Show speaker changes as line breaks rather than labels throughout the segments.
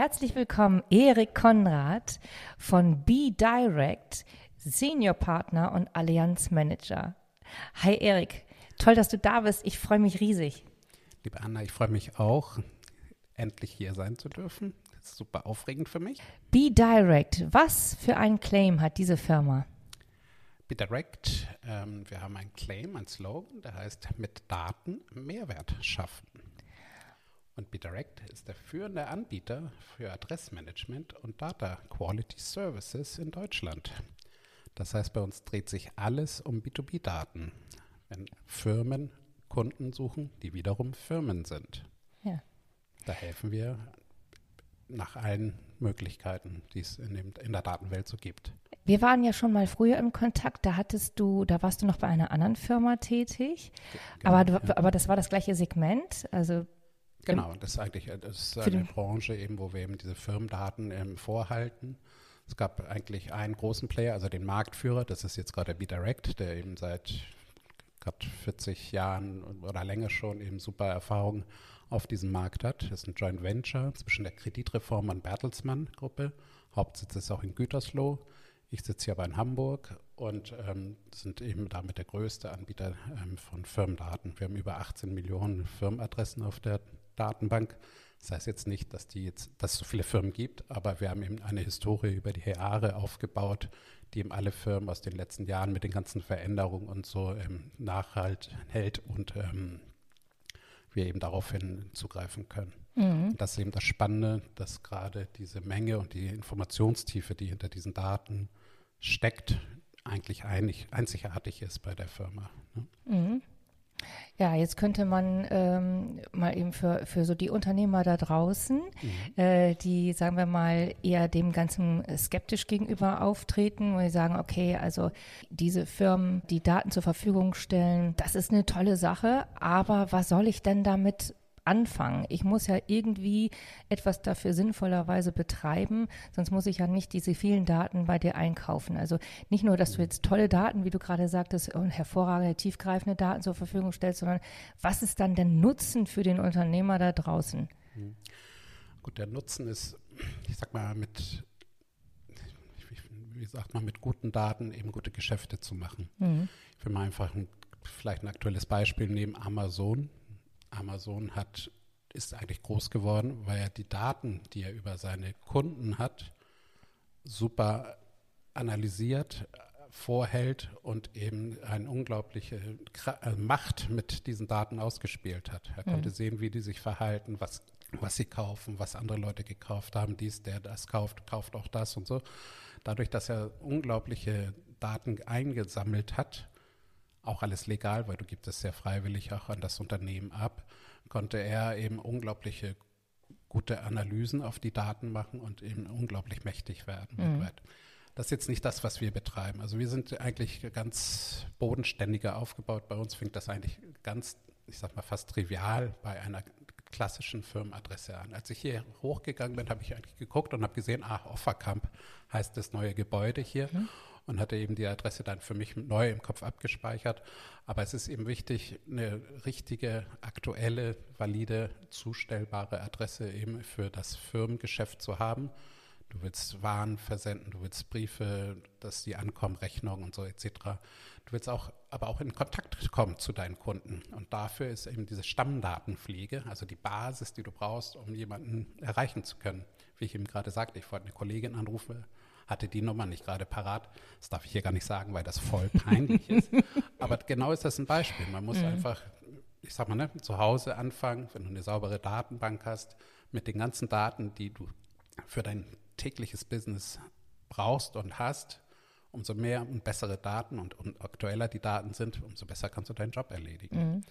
Herzlich willkommen, Erik Konrad von Be Direct, Senior Partner und Allianz Manager. Hi Erik, toll, dass du da bist. Ich freue mich riesig.
Liebe Anna, ich freue mich auch, endlich hier sein zu dürfen. Das ist super aufregend für mich.
Be Direct, was für ein Claim hat diese Firma?
Be Direct, ähm, wir haben einen Claim, einen Slogan, der heißt mit Daten Mehrwert schaffen. Und BeDirect ist der führende Anbieter für Adressmanagement und Data Quality Services in Deutschland. Das heißt, bei uns dreht sich alles um B2B-Daten, wenn Firmen Kunden suchen, die wiederum Firmen sind. Ja. Da helfen wir nach allen Möglichkeiten, die es in, dem, in der Datenwelt so gibt.
Wir waren ja schon mal früher im Kontakt, da hattest du, da warst du noch bei einer anderen Firma tätig, genau, aber, du, ja. aber das war das gleiche Segment, also
Genau, das ist eigentlich das ist eine Branche, eben, wo wir eben diese Firmendaten ähm, vorhalten. Es gab eigentlich einen großen Player, also den Marktführer, das ist jetzt gerade BeDirect, der eben seit gerade 40 Jahren oder länger schon eben super Erfahrung auf diesem Markt hat. Das ist ein Joint Venture zwischen der Kreditreform und Bertelsmann Gruppe. Hauptsitz ist auch in Gütersloh. Ich sitze hier aber in Hamburg und ähm, sind eben damit der größte Anbieter ähm, von Firmendaten. Wir haben über 18 Millionen Firmenadressen auf der Datenbank. Das heißt jetzt nicht, dass, die jetzt, dass es so viele Firmen gibt, aber wir haben eben eine Historie über die Jahre aufgebaut, die eben alle Firmen aus den letzten Jahren mit den ganzen Veränderungen und so ähm, nachhalt hält und ähm, wir eben daraufhin zugreifen können. Mhm. Das ist eben das Spannende, dass gerade diese Menge und die Informationstiefe, die hinter diesen Daten steckt, eigentlich einig, einzigartig ist bei der Firma. Ne? Mhm.
Ja, jetzt könnte man ähm, mal eben für, für so die Unternehmer da draußen, mhm. äh, die, sagen wir mal, eher dem Ganzen skeptisch gegenüber auftreten, wo sie sagen, okay, also diese Firmen, die Daten zur Verfügung stellen, das ist eine tolle Sache, aber was soll ich denn damit anfangen. Ich muss ja irgendwie etwas dafür sinnvollerweise betreiben, sonst muss ich ja nicht diese vielen Daten bei dir einkaufen. Also nicht nur, dass du jetzt tolle Daten, wie du gerade sagtest, und hervorragende, tiefgreifende Daten zur Verfügung stellst, sondern was ist dann der Nutzen für den Unternehmer da draußen?
Mhm. Gut, der Nutzen ist, ich sag mal, mit wie sagt man, mit guten Daten eben gute Geschäfte zu machen. Mhm. Ich will mal einfach ein, vielleicht ein aktuelles Beispiel nehmen, Amazon. Amazon hat, ist eigentlich groß geworden, weil er die Daten, die er über seine Kunden hat, super analysiert, vorhält und eben eine unglaubliche äh, Macht mit diesen Daten ausgespielt hat. Er mhm. konnte sehen, wie die sich verhalten, was, was sie kaufen, was andere Leute gekauft haben, dies, der das kauft, kauft auch das und so. Dadurch, dass er unglaubliche Daten eingesammelt hat, auch alles legal, weil du gibst es sehr freiwillig auch an das Unternehmen ab, konnte er eben unglaubliche gute Analysen auf die Daten machen und eben unglaublich mächtig werden. Mhm. Das ist jetzt nicht das, was wir betreiben. Also wir sind eigentlich ganz bodenständiger aufgebaut. Bei uns fängt das eigentlich ganz, ich sag mal, fast trivial bei einer klassischen Firmenadresse an. Als ich hier hochgegangen bin, habe ich eigentlich geguckt und habe gesehen, ach, Offerkamp heißt das neue Gebäude hier. Mhm und hatte eben die Adresse dann für mich neu im Kopf abgespeichert. Aber es ist eben wichtig, eine richtige, aktuelle, valide, zustellbare Adresse eben für das Firmengeschäft zu haben. Du willst Waren versenden, du willst Briefe, dass die ankommen, Rechnungen und so etc. Du willst auch, aber auch in Kontakt kommen zu deinen Kunden. Und dafür ist eben diese Stammdatenpflege, also die Basis, die du brauchst, um jemanden erreichen zu können. Wie ich eben gerade sagte, ich wollte eine Kollegin anrufen, hatte die Nummer nicht gerade parat. Das darf ich hier gar nicht sagen, weil das voll peinlich ist. Aber genau ist das ein Beispiel. Man muss mhm. einfach, ich sag mal, ne, zu Hause anfangen, wenn du eine saubere Datenbank hast, mit den ganzen Daten, die du für dein tägliches Business brauchst und hast, umso mehr und bessere Daten und, und aktueller die Daten sind, umso besser kannst du deinen Job erledigen. Mhm.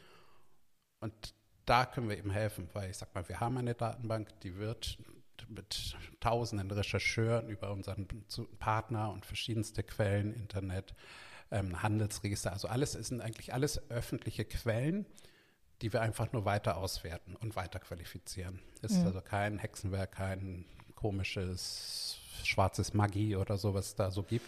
Und da können wir eben helfen, weil ich sag mal, wir haben eine Datenbank, die wird mit tausenden Rechercheuren über unseren Partner und verschiedenste Quellen, Internet, ähm, Handelsregister. Also alles sind eigentlich alles öffentliche Quellen, die wir einfach nur weiter auswerten und weiter qualifizieren. Ist mhm. also kein Hexenwerk, kein komisches schwarzes Magie oder sowas da so gibt.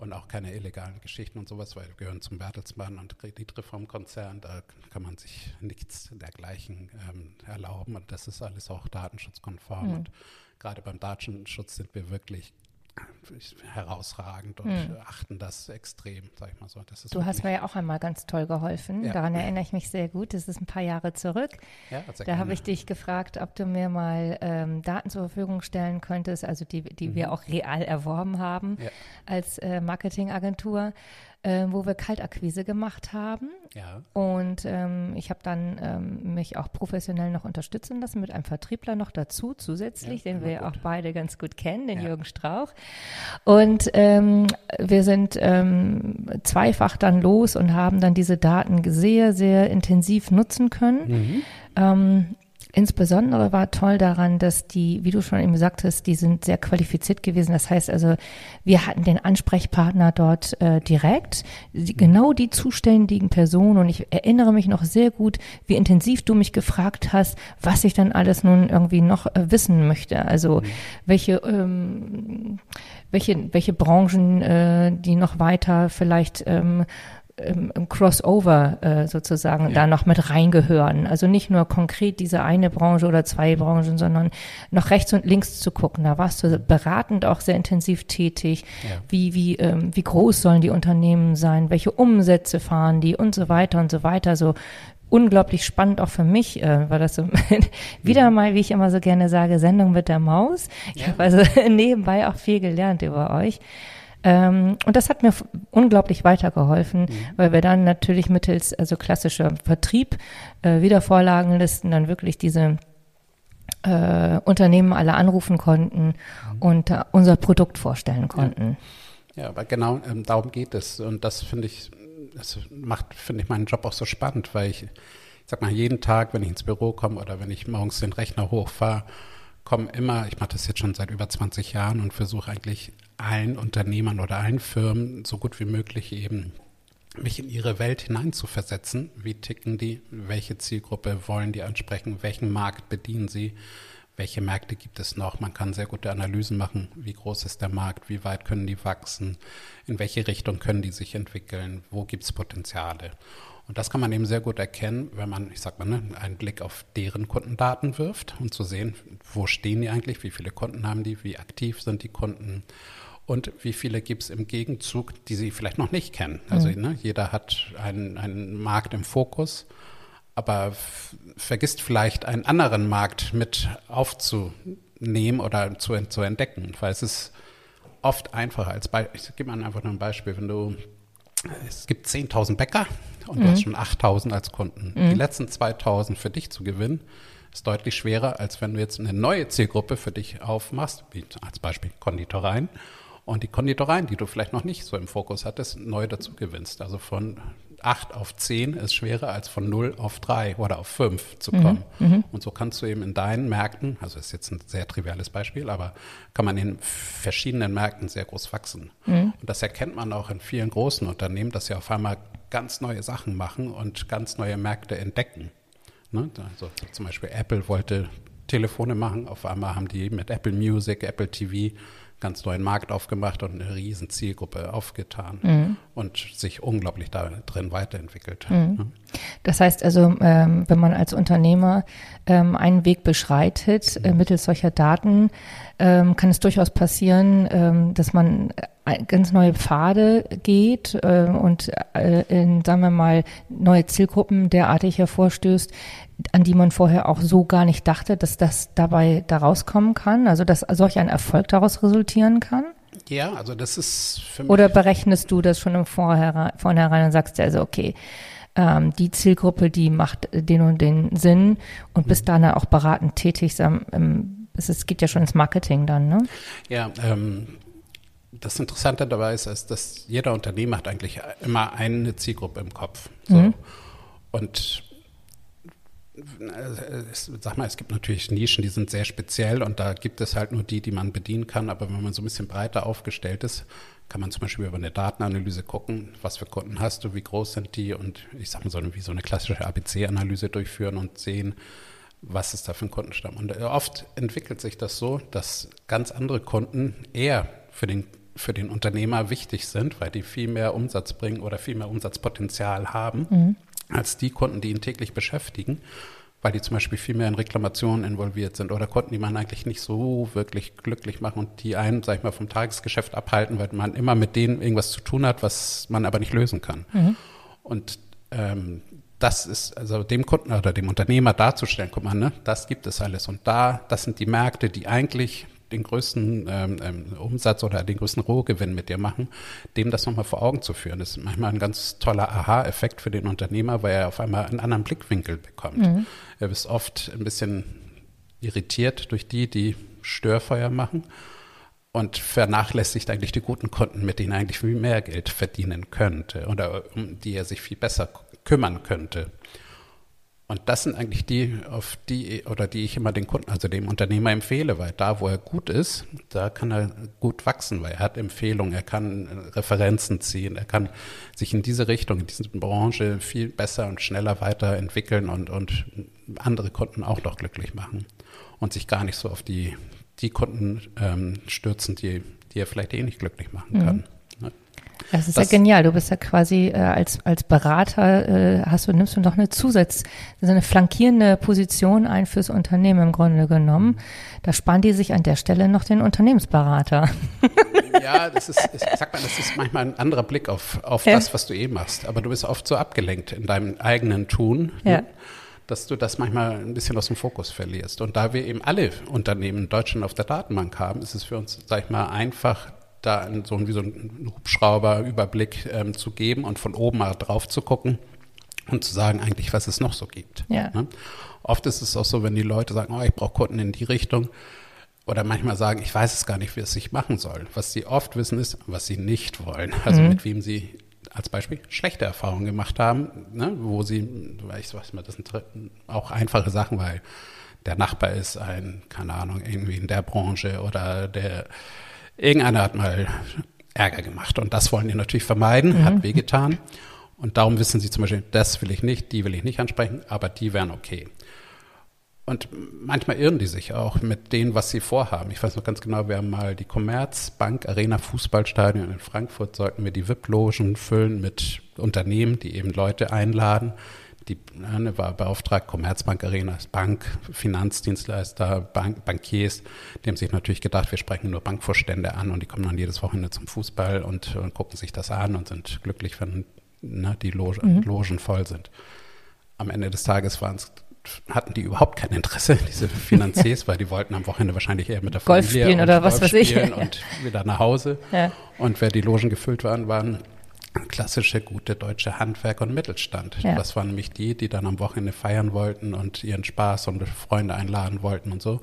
Und auch keine illegalen Geschichten und sowas, weil wir gehören zum Bertelsmann und Kreditreformkonzern. Da kann man sich nichts dergleichen ähm, erlauben. Und das ist alles auch datenschutzkonform. Mhm. Und gerade beim Datenschutz sind wir wirklich herausragend und hm. achten das extrem, sag ich mal so.
du hast mir ja auch einmal ganz toll geholfen. Ja. Daran erinnere ich mich sehr gut. Das ist ein paar Jahre zurück. Ja, da habe ich dich gefragt, ob du mir mal ähm, Daten zur Verfügung stellen könntest, also die, die mhm. wir auch real erworben haben ja. als äh, Marketingagentur äh, wo wir Kaltakquise gemacht haben. Ja. Und ähm, ich habe dann ähm, mich auch professionell noch unterstützen lassen mit einem Vertriebler noch dazu, zusätzlich, ja, den wir gut. auch beide ganz gut kennen, den ja. Jürgen Strauch. Und ähm, wir sind ähm, zweifach dann los und haben dann diese Daten sehr, sehr intensiv nutzen können. Mhm. Ähm, Insbesondere war toll daran, dass die, wie du schon eben sagtest, die sind sehr qualifiziert gewesen. Das heißt also, wir hatten den Ansprechpartner dort äh, direkt, die, genau die zuständigen Personen. Und ich erinnere mich noch sehr gut, wie intensiv du mich gefragt hast, was ich dann alles nun irgendwie noch äh, wissen möchte. Also mhm. welche ähm, welche, welche Branchen, äh, die noch weiter vielleicht ähm, im, im Crossover äh, sozusagen ja. da noch mit reingehören. Also nicht nur konkret diese eine Branche oder zwei Branchen, sondern noch rechts und links zu gucken. Da warst du beratend auch sehr intensiv tätig. Ja. Wie, wie, ähm, wie groß sollen die Unternehmen sein? Welche Umsätze fahren die und so weiter und so weiter. So unglaublich spannend auch für mich, äh, war das so wieder mal, wie ich immer so gerne sage, Sendung mit der Maus. Ich ja. habe also nebenbei auch viel gelernt über euch. Ähm, und das hat mir unglaublich weitergeholfen, mhm. weil wir dann natürlich mittels also klassischer Vertrieb, äh, Wiedervorlagenlisten dann wirklich diese äh, Unternehmen alle anrufen konnten mhm. und äh, unser Produkt vorstellen konnten.
Ja, ja aber genau ähm, darum geht es. Und das finde ich, das macht, finde ich meinen Job auch so spannend, weil ich, ich sag mal, jeden Tag, wenn ich ins Büro komme oder wenn ich morgens den Rechner hochfahre, kommen immer, ich mache das jetzt schon seit über 20 Jahren und versuche eigentlich allen Unternehmern oder allen Firmen so gut wie möglich eben mich in ihre Welt hineinzuversetzen. Wie ticken die? Welche Zielgruppe wollen die ansprechen? Welchen Markt bedienen sie? Welche Märkte gibt es noch? Man kann sehr gute Analysen machen. Wie groß ist der Markt? Wie weit können die wachsen? In welche Richtung können die sich entwickeln? Wo gibt es Potenziale? Und das kann man eben sehr gut erkennen, wenn man, ich sag mal, ne, einen Blick auf deren Kundendaten wirft und zu sehen, wo stehen die eigentlich, wie viele Kunden haben die, wie aktiv sind die Kunden und wie viele gibt es im Gegenzug, die sie vielleicht noch nicht kennen. Also mhm. ne, jeder hat einen, einen Markt im Fokus, aber vergisst vielleicht einen anderen Markt mit aufzunehmen oder zu, zu entdecken, weil es ist oft einfacher als Beispiel. Ich gebe mal einfach nur ein Beispiel. Wenn du, es gibt 10.000 Bäcker und mhm. du hast schon 8.000 als Kunden. Mhm. Die letzten 2.000 für dich zu gewinnen, ist deutlich schwerer, als wenn du jetzt eine neue Zielgruppe für dich aufmachst, wie als Beispiel Konditoreien und die Konditoreien, die du vielleicht noch nicht so im Fokus hattest, neu dazu gewinnst. Also von 8 auf 10 ist schwerer als von 0 auf 3 oder auf 5 zu mhm, kommen. Mhm, und so kannst du eben in deinen Märkten, also ist jetzt ein sehr triviales Beispiel, aber kann man in verschiedenen Märkten sehr groß wachsen. Mhm. Und das erkennt man auch in vielen großen Unternehmen, dass sie auf einmal ganz neue Sachen machen und ganz neue Märkte entdecken. Ne? Also zum Beispiel Apple wollte Telefone machen, auf einmal haben die mit Apple Music, Apple TV ganz neuen Markt aufgemacht und eine riesen Zielgruppe aufgetan mhm. und sich unglaublich da drin weiterentwickelt. Mhm.
Das heißt also, ähm, wenn man als Unternehmer ähm, einen Weg beschreitet äh, mittels solcher Daten, ähm, kann es durchaus passieren, ähm, dass man äh, ganz neue Pfade geht äh, und äh, in, sagen wir mal, neue Zielgruppen derartig hervorstößt, an die man vorher auch so gar nicht dachte, dass das dabei da rauskommen kann? Also dass solch ein Erfolg daraus resultieren kann?
Ja, also das ist
für mich. Oder berechnest du das schon im Vorher, Vornherein und sagst ja also, okay, ähm, die Zielgruppe, die macht den und den Sinn und bist mhm. dann auch beratend tätig. Ähm, es, es geht ja schon ins Marketing dann, ne?
Ja, ähm, das Interessante dabei ist, ist, dass jeder Unternehmer hat eigentlich immer eine Zielgruppe im Kopf. So. Mhm. Und es, sag mal, es gibt natürlich Nischen, die sind sehr speziell und da gibt es halt nur die, die man bedienen kann. Aber wenn man so ein bisschen breiter aufgestellt ist, kann man zum Beispiel über eine Datenanalyse gucken, was für Kunden hast du, wie groß sind die und ich sag mal so eine, wie so eine klassische ABC-Analyse durchführen und sehen, was ist da für ein Kundenstamm. Und oft entwickelt sich das so, dass ganz andere Kunden eher für den für den Unternehmer wichtig sind, weil die viel mehr Umsatz bringen oder viel mehr Umsatzpotenzial haben, mhm. als die Kunden, die ihn täglich beschäftigen weil die zum Beispiel viel mehr in Reklamationen involviert sind oder Kunden, die man eigentlich nicht so wirklich glücklich machen und die einen, sag ich mal, vom Tagesgeschäft abhalten, weil man immer mit denen irgendwas zu tun hat, was man aber nicht lösen kann. Mhm. Und ähm, das ist, also dem Kunden oder dem Unternehmer darzustellen, guck mal, ne, das gibt es alles. Und da, das sind die Märkte, die eigentlich den größten ähm, ähm, Umsatz oder den größten Rohgewinn mit dir machen, dem das nochmal vor Augen zu führen. Das ist manchmal ein ganz toller Aha-Effekt für den Unternehmer, weil er auf einmal einen anderen Blickwinkel bekommt. Mhm. Er ist oft ein bisschen irritiert durch die, die Störfeuer machen und vernachlässigt eigentlich die guten Kunden, mit denen er eigentlich viel mehr Geld verdienen könnte oder um die er sich viel besser kümmern könnte. Und das sind eigentlich die, auf die oder die ich immer den Kunden, also dem Unternehmer empfehle, weil da, wo er gut ist, da kann er gut wachsen, weil er hat Empfehlungen, er kann Referenzen ziehen, er kann sich in diese Richtung, in diese Branche viel besser und schneller weiterentwickeln und, und andere Kunden auch noch glücklich machen und sich gar nicht so auf die, die Kunden ähm, stürzen, die, die er vielleicht eh nicht glücklich machen kann. Mhm.
Das ist das, ja genial. Du bist ja quasi äh, als, als Berater, äh, hast du, nimmst du noch eine Zusatz, so eine flankierende Position ein fürs Unternehmen im Grunde genommen. Da sparen die sich an der Stelle noch den Unternehmensberater.
Ja, das ist, ich sag mal, das ist manchmal ein anderer Blick auf, auf ja. das, was du eh machst. Aber du bist oft so abgelenkt in deinem eigenen Tun. Ne, ja. Ne? dass du das manchmal ein bisschen aus dem Fokus verlierst. Und da wir eben alle Unternehmen in Deutschland auf der Datenbank haben, ist es für uns, sag ich mal, einfach, da so, wie so einen Hubschrauber-Überblick ähm, zu geben und von oben mal drauf zu gucken und zu sagen eigentlich, was es noch so gibt. Ja. Ne? Oft ist es auch so, wenn die Leute sagen, oh, ich brauche Kunden in die Richtung oder manchmal sagen, ich weiß es gar nicht, wie es sich machen soll. Was sie oft wissen ist, was sie nicht wollen. Also mhm. mit wem sie als Beispiel schlechte Erfahrungen gemacht haben, ne? wo sie, ich weiß mal, das sind auch einfache Sachen, weil der Nachbar ist ein, keine Ahnung, irgendwie in der Branche oder der Irgendeiner hat mal Ärger gemacht und das wollen die natürlich vermeiden, mhm. hat wehgetan. Und darum wissen sie zum Beispiel, das will ich nicht, die will ich nicht ansprechen, aber die wären okay. Und manchmal irren die sich auch mit dem, was sie vorhaben. Ich weiß noch ganz genau, wir haben mal die Commerzbank Arena Fußballstadion in Frankfurt, sollten wir die VIP-Logen füllen mit Unternehmen, die eben Leute einladen, die ne, war beauftragt, Commerzbank Arena ist Bank, Finanzdienstleister, Bank, Bankiers. Die haben sich natürlich gedacht, wir sprechen nur Bankvorstände an und die kommen dann jedes Wochenende zum Fußball und, und gucken sich das an und sind glücklich, wenn ne, die Loge, mhm. Logen voll sind. Am Ende des Tages waren es hatten die überhaupt kein Interesse, diese Finanziers, weil die wollten am Wochenende wahrscheinlich eher mit der Familie
Golf spielen oder was Golf weiß ich.
und wieder nach Hause. Ja. Und wer die Logen gefüllt waren, waren klassische gute deutsche Handwerk und Mittelstand. Ja. Das waren nämlich die, die dann am Wochenende feiern wollten und ihren Spaß und Freunde einladen wollten und so.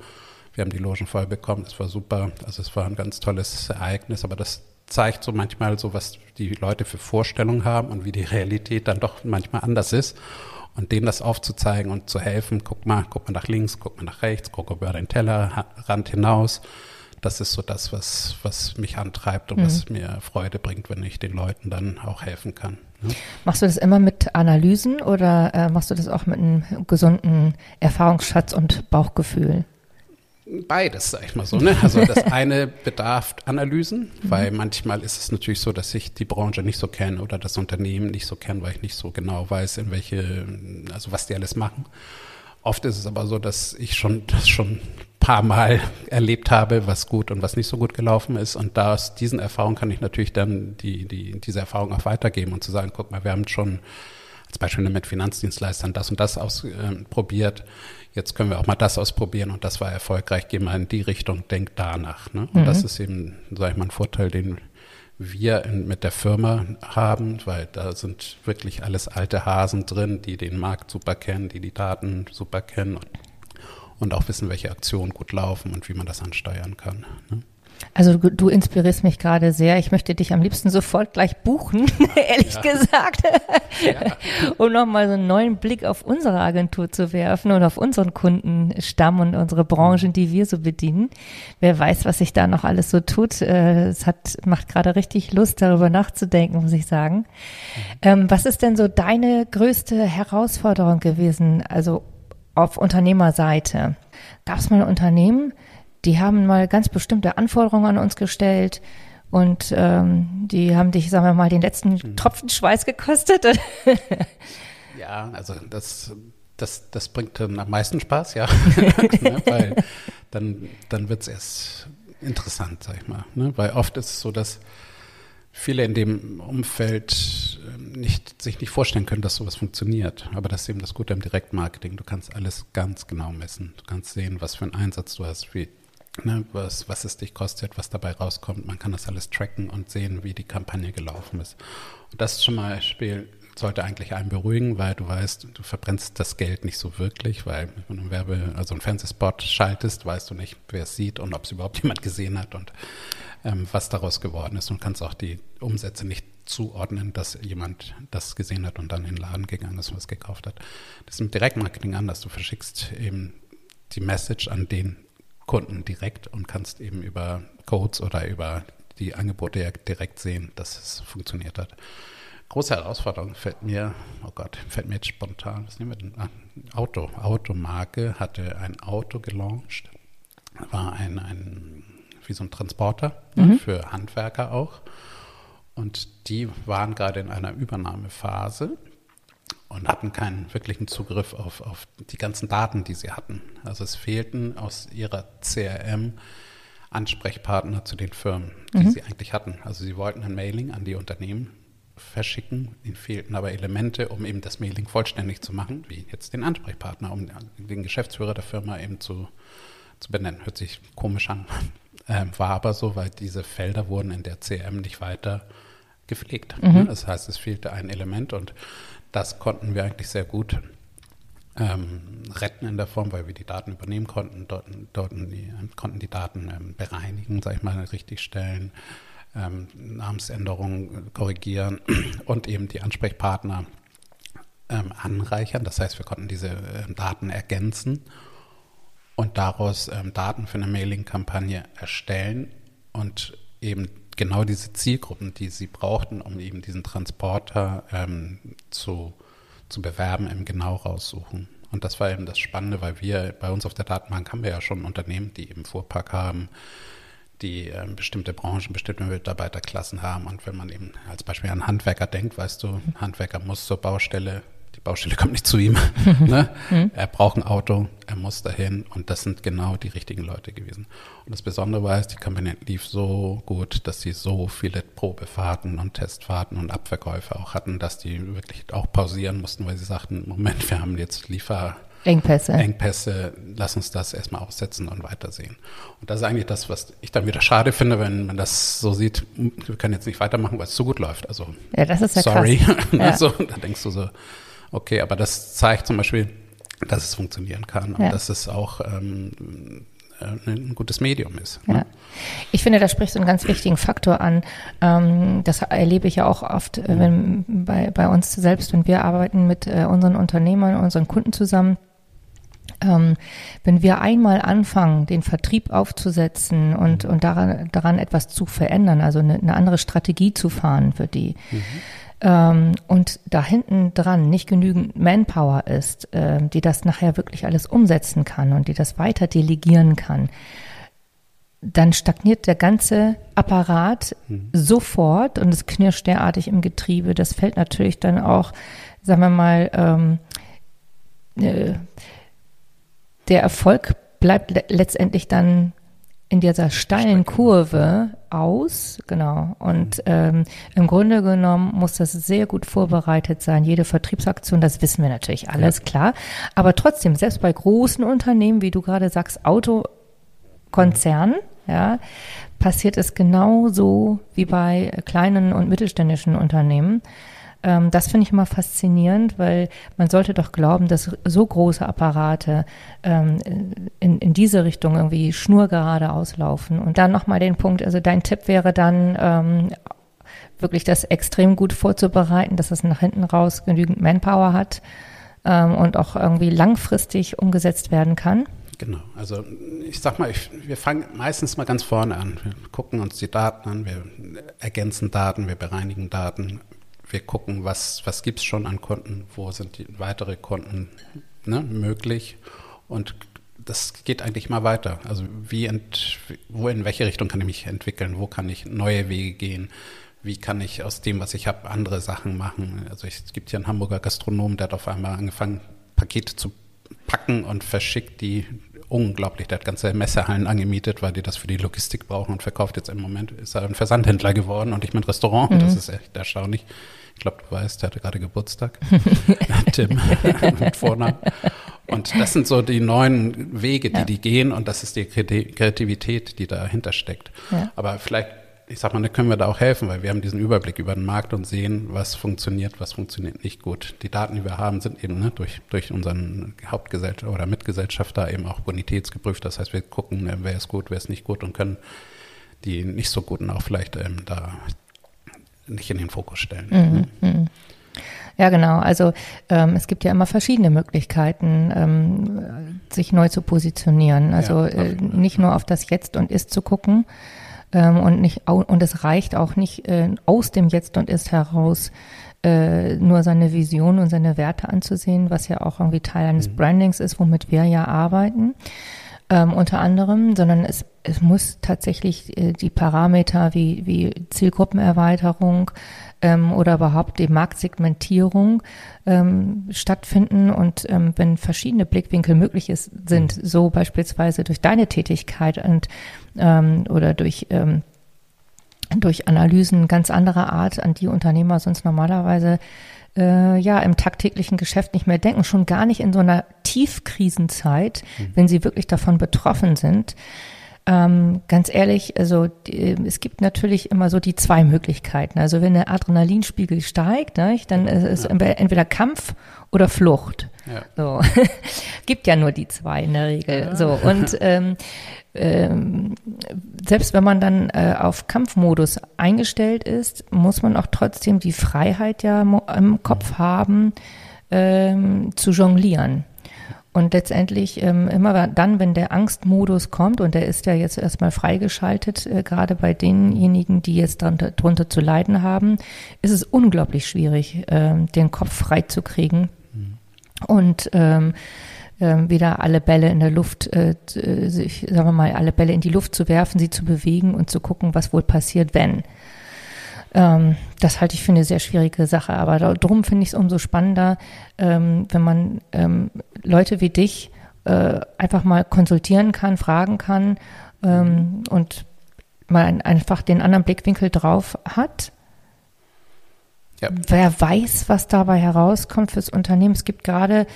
Wir haben die Logen voll bekommen, es war super. Also es war ein ganz tolles Ereignis, aber das zeigt so manchmal so, was die Leute für Vorstellungen haben und wie die Realität dann doch manchmal anders ist. Und denen das aufzuzeigen und zu helfen, guck mal, guck mal nach links, guck mal nach rechts, guck über den Tellerrand hinaus das ist so das, was, was mich antreibt und mhm. was mir Freude bringt, wenn ich den Leuten dann auch helfen kann.
Ne? Machst du das immer mit Analysen oder äh, machst du das auch mit einem gesunden Erfahrungsschatz und Bauchgefühl?
Beides, sag ich mal so. Ne? Also das eine bedarf Analysen, mhm. weil manchmal ist es natürlich so, dass ich die Branche nicht so kenne oder das Unternehmen nicht so kenne, weil ich nicht so genau weiß, in welche, also was die alles machen. Oft ist es aber so, dass ich schon das schon paar Mal erlebt habe, was gut und was nicht so gut gelaufen ist. Und aus diesen Erfahrungen kann ich natürlich dann die, die, diese Erfahrung auch weitergeben und zu sagen, guck mal, wir haben schon als Beispiel mit Finanzdienstleistern das und das ausprobiert. Äh, Jetzt können wir auch mal das ausprobieren und das war erfolgreich. Geh mal in die Richtung, denk danach. Ne? Und mhm. das ist eben, sage ich mal, ein Vorteil, den wir in, mit der Firma haben, weil da sind wirklich alles alte Hasen drin, die den Markt super kennen, die die Daten super kennen und und auch wissen, welche Aktionen gut laufen und wie man das ansteuern kann. Ne?
Also du, du inspirierst mich gerade sehr. Ich möchte dich am liebsten sofort gleich buchen, ehrlich ja. gesagt, ja. um nochmal so einen neuen Blick auf unsere Agentur zu werfen und auf unseren Kundenstamm und unsere Branchen, die wir so bedienen. Wer weiß, was sich da noch alles so tut. Äh, es hat, macht gerade richtig Lust, darüber nachzudenken, muss ich sagen. Mhm. Ähm, was ist denn so deine größte Herausforderung gewesen, also auf Unternehmerseite? Gab es mal ein Unternehmen, die haben mal ganz bestimmte Anforderungen an uns gestellt und ähm, die haben dich, sagen wir mal, den letzten mhm. Tropfen Schweiß gekostet.
ja, also das, das, das bringt am meisten Spaß, ja. ne, weil dann, dann wird es erst interessant, sag ich mal. Ne? Weil oft ist es so, dass viele in dem Umfeld ähm, nicht, sich nicht vorstellen können, dass sowas funktioniert. Aber das ist eben das Gute am Direktmarketing. Du kannst alles ganz genau messen. Du kannst sehen, was für einen Einsatz du hast, wie Ne, was, was es dich kostet, was dabei rauskommt. Man kann das alles tracken und sehen, wie die Kampagne gelaufen ist. Und das zum Beispiel sollte eigentlich einen beruhigen, weil du weißt, du verbrennst das Geld nicht so wirklich, weil wenn du einen Werbe, also einen Fernsehspot schaltest, weißt du nicht, wer es sieht und ob es überhaupt jemand gesehen hat und ähm, was daraus geworden ist und kannst auch die Umsätze nicht zuordnen, dass jemand das gesehen hat und dann in den Laden gegangen ist und was gekauft hat. Das ist im Direktmarketing anders. Du verschickst eben die Message an den Kunden direkt und kannst eben über Codes oder über die Angebote direkt sehen, dass es funktioniert hat. Große Herausforderung fällt mir, oh Gott, fällt mir jetzt spontan, was nehmen wir denn? Ah, Auto, Automarke hatte ein Auto gelauncht, war ein, ein wie so ein Transporter ne, mhm. für Handwerker auch. Und die waren gerade in einer Übernahmephase und hatten keinen wirklichen Zugriff auf, auf die ganzen Daten, die sie hatten. Also es fehlten aus ihrer CRM Ansprechpartner zu den Firmen, die mhm. sie eigentlich hatten. Also sie wollten ein Mailing an die Unternehmen verschicken. Ihnen fehlten aber Elemente, um eben das Mailing vollständig zu machen, wie jetzt den Ansprechpartner, um den Geschäftsführer der Firma eben zu, zu benennen. Hört sich komisch an, äh, war aber so, weil diese Felder wurden in der CRM nicht weiter gepflegt. Mhm. Das heißt, es fehlte ein Element und das konnten wir eigentlich sehr gut ähm, retten in der Form, weil wir die Daten übernehmen konnten, dort, dort die, konnten die Daten ähm, bereinigen, sag ich mal, richtigstellen, ähm, Namensänderungen korrigieren und eben die Ansprechpartner ähm, anreichern. Das heißt, wir konnten diese äh, Daten ergänzen und daraus ähm, Daten für eine Mailing-Kampagne erstellen und eben genau diese Zielgruppen, die sie brauchten, um eben diesen Transporter ähm, zu, zu bewerben, eben genau raussuchen. Und das war eben das Spannende, weil wir bei uns auf der Datenbank haben wir ja schon Unternehmen, die eben Fuhrpark haben, die äh, bestimmte Branchen, bestimmte Mitarbeiterklassen haben. Und wenn man eben als Beispiel an Handwerker denkt, weißt du, Handwerker muss zur Baustelle die Baustelle kommt nicht zu ihm. ne? Mhm. er braucht ein Auto, er muss dahin und das sind genau die richtigen Leute gewesen. Und das Besondere war, die Kampagne lief so gut, dass sie so viele Probefahrten und Testfahrten und Abverkäufe auch hatten, dass die wirklich auch pausieren mussten, weil sie sagten, Moment, wir haben jetzt Liefer...
Engpässe.
Engpässe, lass uns das erstmal aussetzen und weitersehen. Und das ist eigentlich das, was ich dann wieder schade finde, wenn man das so sieht, wir können jetzt nicht weitermachen, weil es zu gut läuft. Also,
ja, das ist ja
sorry.
Krass.
Ja. so, da denkst du so, Okay, aber das zeigt zum Beispiel, dass es funktionieren kann und ja. dass es auch ähm, äh, ein gutes Medium ist.
Ne? Ja. Ich finde, da sprichst du einen ganz wichtigen Faktor an. Ähm, das erlebe ich ja auch oft äh, wenn, bei, bei uns selbst, wenn wir arbeiten mit äh, unseren Unternehmern, unseren Kunden zusammen. Ähm, wenn wir einmal anfangen, den Vertrieb aufzusetzen und, und daran, daran etwas zu verändern, also eine, eine andere Strategie zu fahren für die, mhm ähm, und da hinten dran nicht genügend Manpower ist, äh, die das nachher wirklich alles umsetzen kann und die das weiter delegieren kann, dann stagniert der ganze Apparat mhm. sofort und es knirscht derartig im Getriebe. Das fällt natürlich dann auch, sagen wir mal, ähm, äh, der Erfolg bleibt le letztendlich dann in dieser steilen Kurve aus, genau. Und ähm, im Grunde genommen muss das sehr gut vorbereitet sein. Jede Vertriebsaktion, das wissen wir natürlich alles, ja. klar. Aber trotzdem, selbst bei großen Unternehmen, wie du gerade sagst, Autokonzernen, ja, passiert es genauso wie bei kleinen und mittelständischen Unternehmen. Ähm, das finde ich immer faszinierend, weil man sollte doch glauben, dass so große Apparate ähm, in, in diese Richtung irgendwie schnurgerade auslaufen. Und dann nochmal den Punkt, also dein Tipp wäre dann, ähm, wirklich das extrem gut vorzubereiten, dass es nach hinten raus genügend Manpower hat ähm, und auch irgendwie langfristig umgesetzt werden kann.
Genau, also ich sag mal, ich, wir fangen meistens mal ganz vorne an. Wir gucken uns die Daten an, wir ergänzen Daten, wir bereinigen Daten, wir gucken, was, was gibt es schon an Kunden, wo sind die weitere Kunden ne, möglich und das geht eigentlich mal weiter. Also wie ent, wo in welche Richtung kann ich mich entwickeln, wo kann ich neue Wege gehen, wie kann ich aus dem, was ich habe, andere Sachen machen. Also ich, es gibt hier einen Hamburger Gastronom, der hat auf einmal angefangen, Pakete zu packen und verschickt die unglaublich. Der hat ganze Messehallen angemietet, weil die das für die Logistik brauchen und verkauft jetzt im Moment, ist er ein Versandhändler geworden und ich mein Restaurant. Mhm. Das ist echt erstaunlich. Ich glaube, du weißt, der hatte gerade Geburtstag. Tim mit Vornamen. Und das sind so die neuen Wege, die ja. die gehen und das ist die Kreativität, die dahinter steckt. Ja. Aber vielleicht ich sag mal, da können wir da auch helfen, weil wir haben diesen Überblick über den Markt und sehen, was funktioniert, was funktioniert nicht gut. Die Daten, die wir haben, sind eben ne, durch, durch unseren Hauptgesellschaft oder Mitgesellschafter eben auch bonitätsgeprüft. Das heißt, wir gucken, ne, wer ist gut, wer ist nicht gut und können die nicht so guten auch vielleicht ähm, da nicht in den Fokus stellen. Mhm. Mhm.
Ja, genau. Also ähm, es gibt ja immer verschiedene Möglichkeiten, ähm, sich neu zu positionieren. Also ja, äh, nicht nur auf das Jetzt und Ist zu gucken, ähm, und, nicht, und es reicht auch nicht äh, aus dem Jetzt und Ist heraus äh, nur seine Vision und seine Werte anzusehen, was ja auch irgendwie Teil eines mhm. Brandings ist, womit wir ja arbeiten. Ähm, unter anderem, sondern es, es muss tatsächlich äh, die Parameter wie, wie Zielgruppenerweiterung, ähm, oder überhaupt die Marktsegmentierung ähm, stattfinden. Und ähm, wenn verschiedene Blickwinkel möglich ist, sind, mhm. so beispielsweise durch deine Tätigkeit und ähm, oder durch ähm, durch Analysen ganz anderer Art, an die Unternehmer sonst normalerweise äh, ja im tagtäglichen Geschäft nicht mehr denken, schon gar nicht in so einer Tiefkrisenzeit, mhm. wenn sie wirklich davon betroffen sind, ähm, ganz ehrlich, also die, es gibt natürlich immer so die zwei Möglichkeiten. Also wenn der Adrenalinspiegel steigt, ne, dann ist es entweder Kampf oder Flucht. Ja. So. gibt ja nur die zwei in der Regel. Ja. So und ähm, ähm, selbst wenn man dann äh, auf Kampfmodus eingestellt ist, muss man auch trotzdem die Freiheit ja im Kopf mhm. haben, ähm, zu jonglieren. Und letztendlich ähm, immer dann, wenn der Angstmodus kommt, und der ist ja jetzt erstmal freigeschaltet, äh, gerade bei denjenigen, die jetzt darunter, darunter, zu leiden haben, ist es unglaublich schwierig, äh, den Kopf frei zu kriegen mhm. Und ähm, äh, wieder alle Bälle in der Luft, äh, sich, sagen wir mal, alle Bälle in die Luft zu werfen, sie zu bewegen und zu gucken, was wohl passiert, wenn. Ähm, das halte ich für eine sehr schwierige Sache. Aber darum finde ich es umso spannender, ähm, wenn man ähm, Leute wie dich äh, einfach mal konsultieren kann, fragen kann ähm, und mal einfach den anderen Blickwinkel drauf hat. Ja. Wer weiß, was dabei herauskommt fürs Unternehmen. Es gibt gerade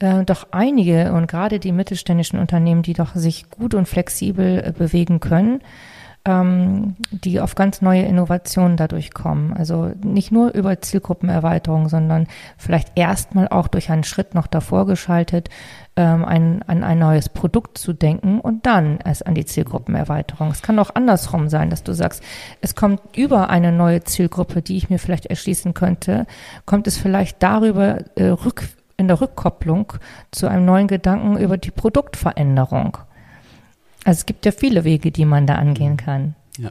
äh, doch einige und gerade die mittelständischen Unternehmen, die doch sich gut und flexibel äh, bewegen können ähm, die auf ganz neue Innovationen dadurch kommen. Also nicht nur über Zielgruppenerweiterung, sondern vielleicht erstmal auch durch einen Schritt noch davor geschaltet, ähm, ein, an ein neues Produkt zu denken und dann erst an die Zielgruppenerweiterung. Es kann auch andersrum sein, dass du sagst, es kommt über eine neue Zielgruppe, die ich mir vielleicht erschließen könnte, kommt es vielleicht darüber äh, rück, in der Rückkopplung zu einem neuen Gedanken über die Produktveränderung. Also es gibt ja viele Wege, die man da angehen kann.
Ja,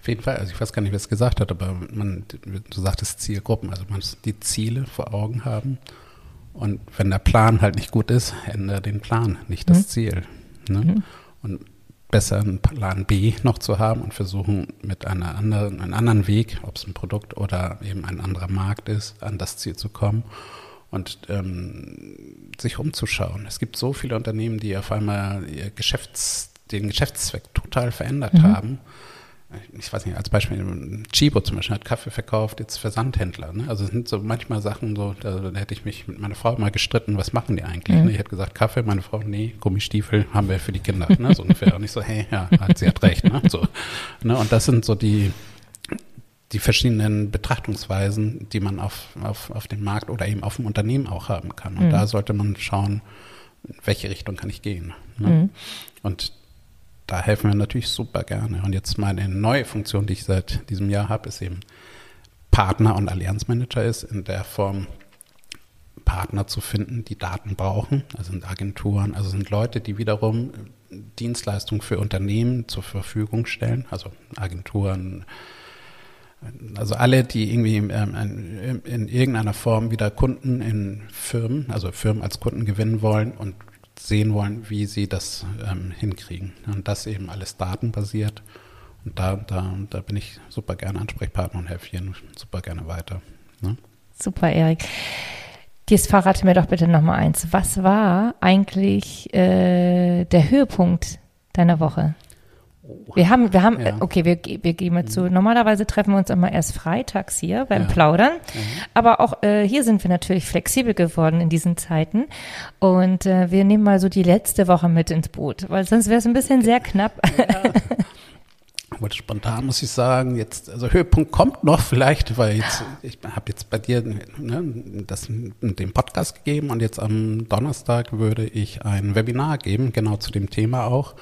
auf jeden Fall. Also ich weiß gar nicht, wer es gesagt hat, aber man, du sagtest Zielgruppen, also man muss die Ziele vor Augen haben. Und wenn der Plan halt nicht gut ist, ändere den Plan, nicht das mhm. Ziel. Ne? Mhm. Und besser einen Plan B noch zu haben und versuchen mit einer anderen, einem anderen Weg, ob es ein Produkt oder eben ein anderer Markt ist, an das Ziel zu kommen und ähm, sich umzuschauen. Es gibt so viele Unternehmen, die auf einmal ihr Geschäfts den Geschäftszweck total verändert mhm. haben. Ich weiß nicht, als Beispiel, Chibo zum Beispiel hat Kaffee verkauft, jetzt Versandhändler. Ne? Also es sind so manchmal Sachen so, da, da, hätte ich mich mit meiner Frau mal gestritten, was machen die eigentlich? Mhm. Ne? Ich hätte gesagt, Kaffee, meine Frau, nee, Gummistiefel haben wir für die Kinder. Ne? So ungefähr. Und ich so, hey, ja, sie hat recht. Ne? So, ne? Und das sind so die, die verschiedenen Betrachtungsweisen, die man auf, auf, auf dem Markt oder eben auf dem Unternehmen auch haben kann. Und mhm. da sollte man schauen, in welche Richtung kann ich gehen. Ne? Mhm. Und da helfen wir natürlich super gerne. Und jetzt meine neue Funktion, die ich seit diesem Jahr habe, ist eben Partner und Allianzmanager ist in der Form Partner zu finden, die Daten brauchen. Also sind Agenturen, also sind Leute, die wiederum Dienstleistungen für Unternehmen zur Verfügung stellen, also Agenturen, also alle, die irgendwie ähm, in irgendeiner Form wieder Kunden in Firmen, also Firmen als Kunden gewinnen wollen und sehen wollen, wie sie das ähm, hinkriegen. Und das eben alles datenbasiert. Und da, da, da bin ich super gerne Ansprechpartner und helfe Ihnen super gerne weiter. Ne?
Super, Erik. Jetzt verrate mir doch bitte nochmal eins. Was war eigentlich äh, der Höhepunkt deiner Woche? Wir haben, wir haben, ja. okay, wir, wir gehen mal zu. Mhm. Normalerweise treffen wir uns immer erst freitags hier beim ja. Plaudern. Mhm. Aber auch äh, hier sind wir natürlich flexibel geworden in diesen Zeiten. Und äh, wir nehmen mal so die letzte Woche mit ins Boot, weil sonst wäre es ein bisschen sehr knapp. Ja.
wollte spontan muss ich sagen, jetzt, also Höhepunkt kommt noch vielleicht, weil jetzt, ich habe jetzt bei dir ne, das, den Podcast gegeben und jetzt am Donnerstag würde ich ein Webinar geben, genau zu dem Thema auch.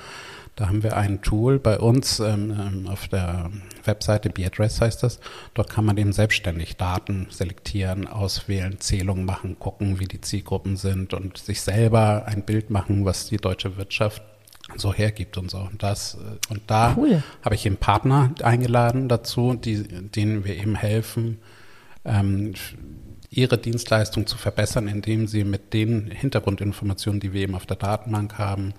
Da haben wir ein Tool bei uns ähm, ähm auf der Webseite Beaddress heißt das. Dort kann man eben selbstständig Daten selektieren, auswählen, Zählungen machen, gucken, wie die Zielgruppen sind und sich selber ein Bild machen, was die deutsche Wirtschaft so hergibt und so. Und, das, äh, und da cool. habe ich eben Partner eingeladen dazu, die, denen wir eben helfen, ähm, ihre Dienstleistung zu verbessern, indem sie mit den Hintergrundinformationen, die wir eben auf der Datenbank haben,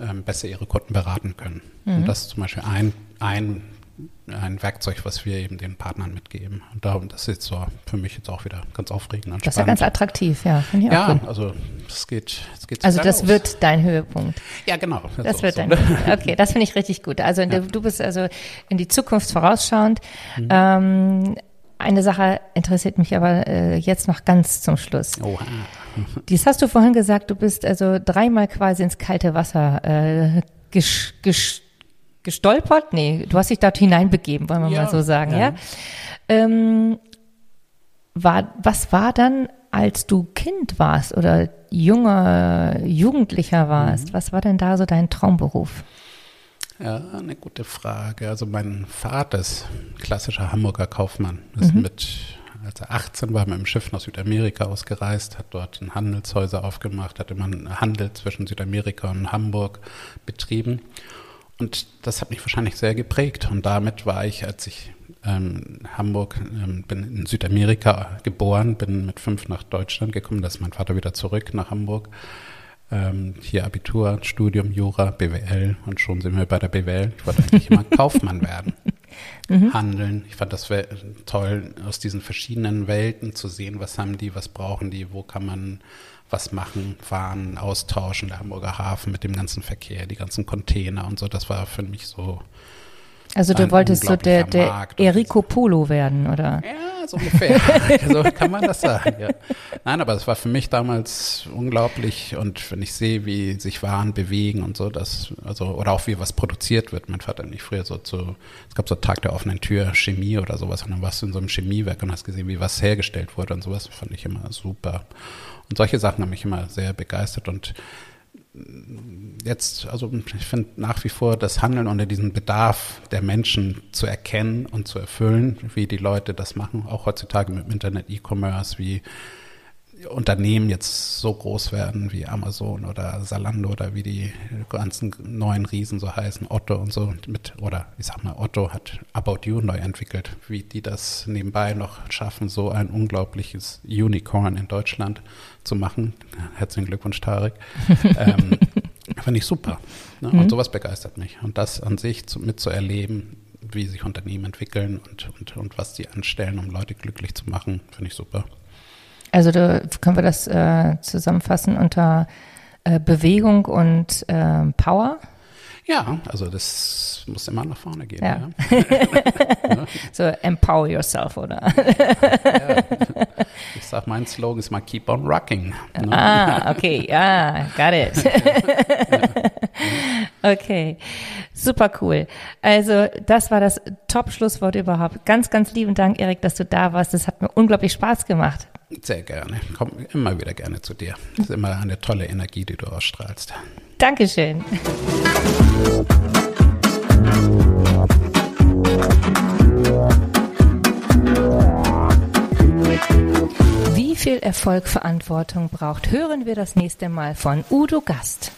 ähm, besser ihre Kunden beraten können. Mhm. Und das ist zum Beispiel ein, ein ein Werkzeug, was wir eben den Partnern mitgeben. Und darum, das ist jetzt so für mich jetzt auch wieder ganz aufregend. Und
das ist ja ganz attraktiv, ja.
ja, also es geht, es geht
Also das los. wird dein Höhepunkt.
Ja, genau.
Das, das wird so. dein Höhepunkt. Okay, das finde ich richtig gut. Also ja. du bist also in die Zukunft vorausschauend. Mhm. Ähm, eine Sache interessiert mich aber äh, jetzt noch ganz zum Schluss. Oha. Dies hast du vorhin gesagt, du bist also dreimal quasi ins kalte Wasser äh, gesch, gesch gestolpert? Nee, du hast dich dort hineinbegeben, wollen wir ja, mal so sagen, ja? ja? Ähm, war, was war dann, als du Kind warst oder junger Jugendlicher warst? Mhm. Was war denn da so dein Traumberuf?
Ja, eine gute Frage. Also mein Vater ist klassischer Hamburger Kaufmann. Ist mhm. mit, als er 18 war, mit dem Schiff nach Südamerika ausgereist, hat dort Handelshäuser aufgemacht, hat immer einen Handel zwischen Südamerika und Hamburg betrieben. Und das hat mich wahrscheinlich sehr geprägt. Und damit war ich, als ich ähm, Hamburg, ähm, bin in Südamerika geboren, bin mit fünf nach Deutschland gekommen, da ist mein Vater wieder zurück nach Hamburg. Ähm, hier Abitur, Studium, Jura, BWL und schon sind wir bei der BWL. Ich wollte eigentlich immer Kaufmann werden, mhm. handeln. Ich fand das toll, aus diesen verschiedenen Welten zu sehen, was haben die, was brauchen die, wo kann man was machen, fahren, austauschen, der Hamburger Hafen mit dem ganzen Verkehr, die ganzen Container und so. Das war für mich so.
Also du wolltest so der, der Enrico Polo werden, oder?
Ja, so ungefähr. so kann man das sagen, ja. Nein, aber es war für mich damals unglaublich und wenn ich sehe, wie sich Waren bewegen und so, das, also, oder auch wie was produziert wird. Mein Vater und ich früher so zu, es gab so Tag der offenen Tür, Chemie oder sowas und dann warst du in so einem Chemiewerk und hast gesehen, wie was hergestellt wurde und sowas, fand ich immer super. Und solche Sachen haben mich immer sehr begeistert und jetzt, also ich finde nach wie vor das Handeln unter diesem Bedarf der Menschen zu erkennen und zu erfüllen, wie die Leute das machen, auch heutzutage mit dem Internet, E-Commerce, wie Unternehmen jetzt so groß werden wie Amazon oder Salando oder wie die ganzen neuen Riesen so heißen, Otto und so mit, oder ich sag mal, Otto hat About You neu entwickelt, wie die das nebenbei noch schaffen, so ein unglaubliches Unicorn in Deutschland zu machen. Herzlichen Glückwunsch, Tarek. ähm, Finde ich super. Ne? Mhm. Und sowas begeistert mich. Und das an sich zu, mitzuerleben, wie sich Unternehmen entwickeln und, und, und was die anstellen, um Leute glücklich zu machen, finde ich super.
Also da können wir das äh, zusammenfassen unter äh, Bewegung und äh, Power.
Ja, also das muss immer nach vorne gehen.
Ja. ja. so empower yourself, oder? ja.
Ich sag, mein Slogan ist mal keep on rocking.
Ne? Ah, okay, ja, got it. okay, super cool. Also das war das Top-Schlusswort überhaupt. Ganz, ganz lieben Dank, Erik, dass du da warst. Das hat mir unglaublich Spaß gemacht.
Sehr gerne. Komm immer wieder gerne zu dir. Das ist immer eine tolle Energie, die du ausstrahlst.
Dankeschön. Wie viel Erfolg Verantwortung braucht, hören wir das nächste Mal von Udo Gast.